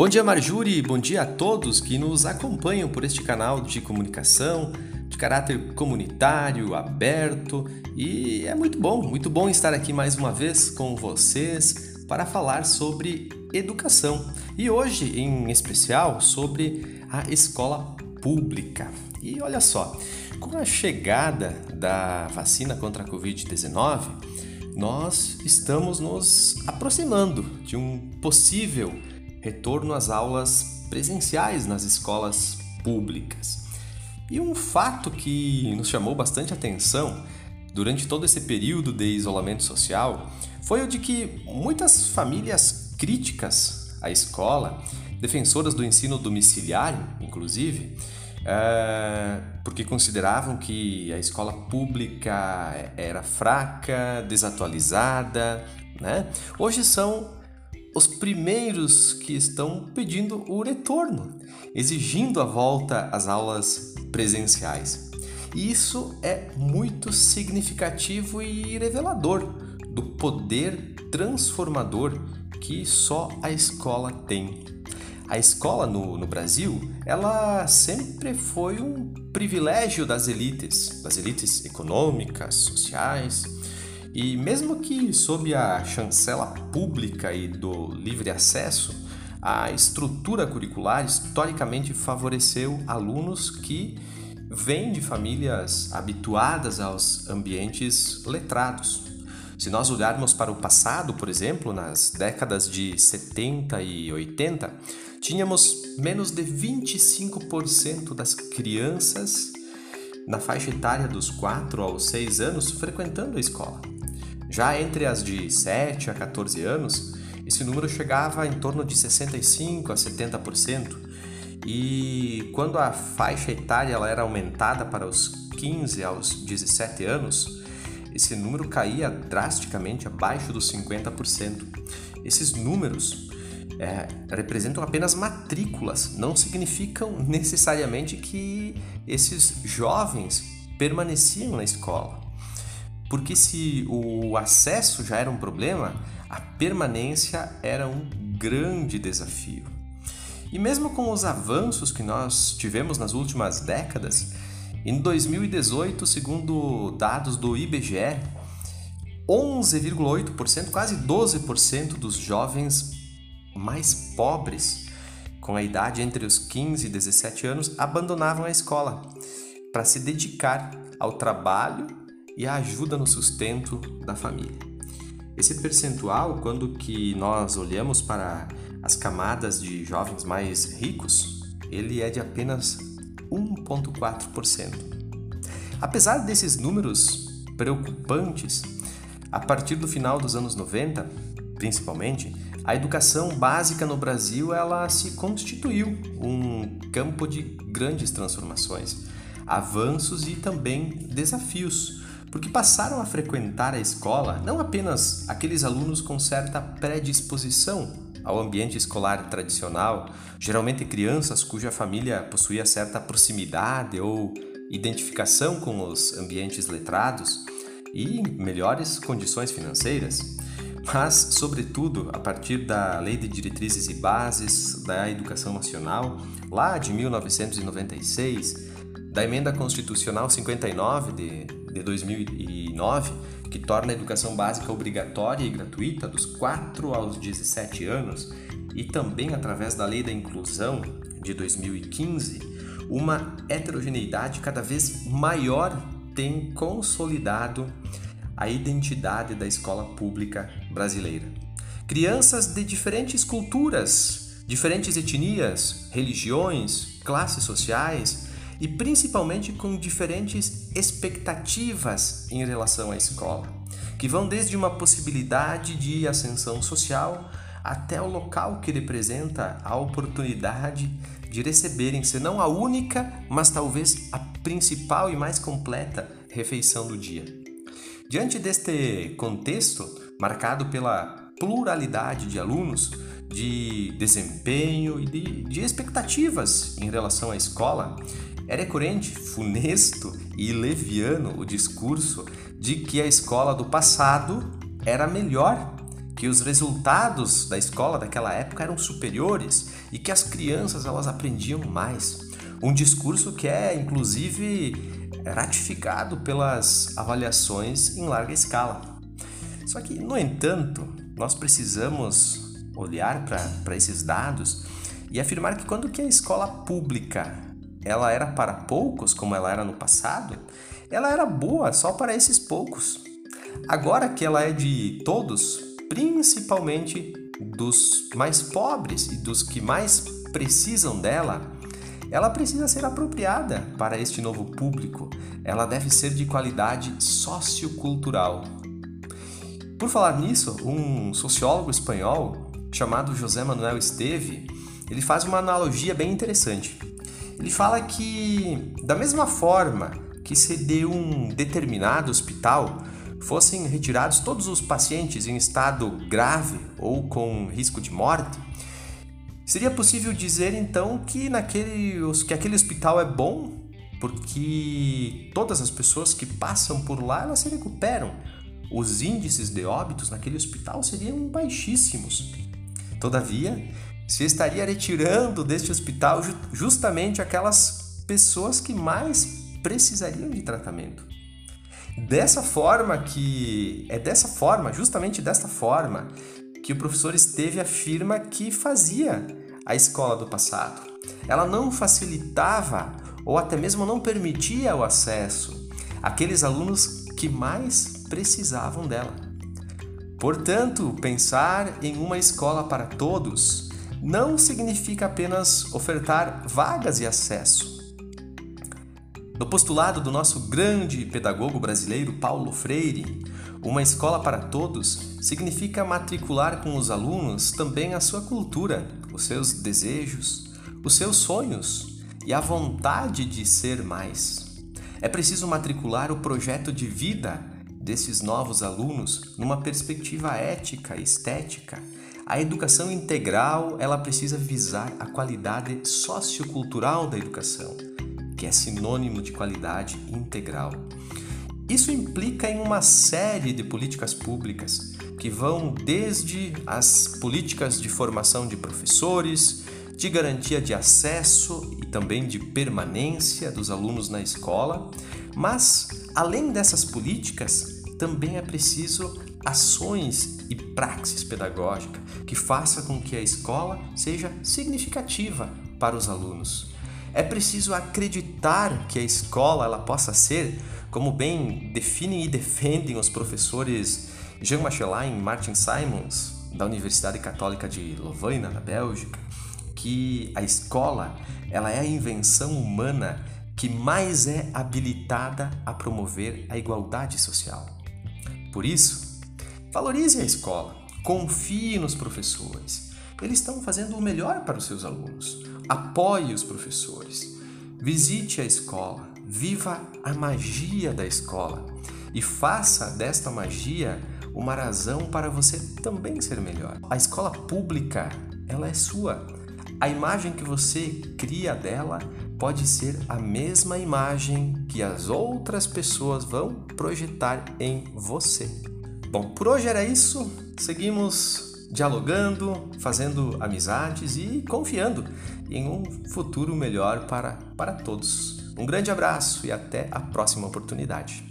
Bom dia, Marjuri, bom dia a todos que nos acompanham por este canal de comunicação de caráter comunitário, aberto. E é muito bom, muito bom estar aqui mais uma vez com vocês para falar sobre educação. E hoje em especial sobre a escola pública. E olha só, com a chegada da vacina contra a Covid-19, nós estamos nos aproximando de um possível retorno às aulas presenciais nas escolas públicas. E um fato que nos chamou bastante atenção durante todo esse período de isolamento social foi o de que muitas famílias críticas à escola, defensoras do ensino domiciliário, inclusive, é, porque consideravam que a escola pública era fraca, desatualizada, né? Hoje são os primeiros que estão pedindo o retorno, exigindo a volta às aulas presenciais. E isso é muito significativo e revelador do poder transformador que só a escola tem. A escola no, no Brasil, ela sempre foi um privilégio das elites, das elites econômicas, sociais, e mesmo que sob a chancela pública e do livre acesso, a estrutura curricular historicamente favoreceu alunos que vêm de famílias habituadas aos ambientes letrados. Se nós olharmos para o passado, por exemplo, nas décadas de 70 e 80, tínhamos menos de 25% das crianças na faixa etária dos 4 aos 6 anos frequentando a escola. Já entre as de 7 a 14 anos, esse número chegava em torno de 65 a 70%. E quando a faixa etária ela era aumentada para os 15 aos 17 anos, esse número caía drasticamente abaixo dos 50%. Esses números é, representam apenas matrículas, não significam necessariamente que esses jovens permaneciam na escola. Porque se o acesso já era um problema, a permanência era um grande desafio. E mesmo com os avanços que nós tivemos nas últimas décadas, em 2018, segundo dados do IBGE, 11,8%, quase 12% dos jovens mais pobres, com a idade entre os 15 e 17 anos, abandonavam a escola para se dedicar ao trabalho e a ajuda no sustento da família. Esse percentual, quando que nós olhamos para as camadas de jovens mais ricos, ele é de apenas 1,4%. Apesar desses números preocupantes, a partir do final dos anos 90, principalmente, a educação básica no Brasil ela se constituiu um campo de grandes transformações, avanços e também desafios porque passaram a frequentar a escola não apenas aqueles alunos com certa predisposição ao ambiente escolar tradicional, geralmente crianças cuja família possuía certa proximidade ou identificação com os ambientes letrados e melhores condições financeiras, mas, sobretudo, a partir da Lei de Diretrizes e Bases da Educação Nacional, lá de 1996, da Emenda Constitucional 59 de, de 2009, que torna a educação básica obrigatória e gratuita dos 4 aos 17 anos, e também através da Lei da Inclusão de 2015, uma heterogeneidade cada vez maior tem consolidado a identidade da escola pública brasileira. Crianças de diferentes culturas, diferentes etnias, religiões, classes sociais, e principalmente com diferentes expectativas em relação à escola, que vão desde uma possibilidade de ascensão social até o local que representa a oportunidade de receberem, se não a única, mas talvez a principal e mais completa refeição do dia. Diante deste contexto, marcado pela pluralidade de alunos, de desempenho e de, de expectativas em relação à escola, era recorrente, funesto e leviano o discurso de que a escola do passado era melhor, que os resultados da escola daquela época eram superiores e que as crianças elas aprendiam mais. Um discurso que é inclusive ratificado pelas avaliações em larga escala. Só que, no entanto, nós precisamos olhar para esses dados e afirmar que quando que a escola pública ela era para poucos, como ela era no passado, ela era boa só para esses poucos. Agora que ela é de todos, principalmente dos mais pobres e dos que mais precisam dela, ela precisa ser apropriada para este novo público. Ela deve ser de qualidade sociocultural. Por falar nisso, um sociólogo espanhol chamado José Manuel Esteve, ele faz uma analogia bem interessante. Ele fala que da mesma forma que se de um determinado hospital fossem retirados todos os pacientes em estado grave ou com risco de morte, seria possível dizer então que, naquele, que aquele hospital é bom porque todas as pessoas que passam por lá elas se recuperam. Os índices de óbitos naquele hospital seriam baixíssimos. Todavia, se estaria retirando deste hospital justamente aquelas pessoas que mais precisariam de tratamento. Dessa forma que é dessa forma, justamente desta forma, que o professor Esteve afirma que fazia a escola do passado. Ela não facilitava ou até mesmo não permitia o acesso àqueles alunos que mais precisavam dela. Portanto, pensar em uma escola para todos não significa apenas ofertar vagas e acesso no postulado do nosso grande pedagogo brasileiro Paulo Freire, uma escola para todos significa matricular com os alunos também a sua cultura, os seus desejos, os seus sonhos e a vontade de ser mais. É preciso matricular o projeto de vida desses novos alunos numa perspectiva ética estética. A educação integral, ela precisa visar a qualidade sociocultural da educação que é sinônimo de qualidade integral. Isso implica em uma série de políticas públicas que vão desde as políticas de formação de professores, de garantia de acesso e também de permanência dos alunos na escola, mas além dessas políticas, também é preciso ações e praxis pedagógica que faça com que a escola seja significativa para os alunos. É preciso acreditar que a escola ela possa ser, como bem definem e defendem os professores Jean Machelin e Martin Simons, da Universidade Católica de Louvain, na Bélgica, que a escola ela é a invenção humana que mais é habilitada a promover a igualdade social. Por isso, valorize a escola, confie nos professores. Eles estão fazendo o melhor para os seus alunos. Apoie os professores. Visite a escola. Viva a magia da escola e faça desta magia uma razão para você também ser melhor. A escola pública, ela é sua. A imagem que você cria dela pode ser a mesma imagem que as outras pessoas vão projetar em você. Bom, por hoje era isso. Seguimos dialogando, fazendo amizades e confiando em um futuro melhor para, para todos. Um grande abraço e até a próxima oportunidade.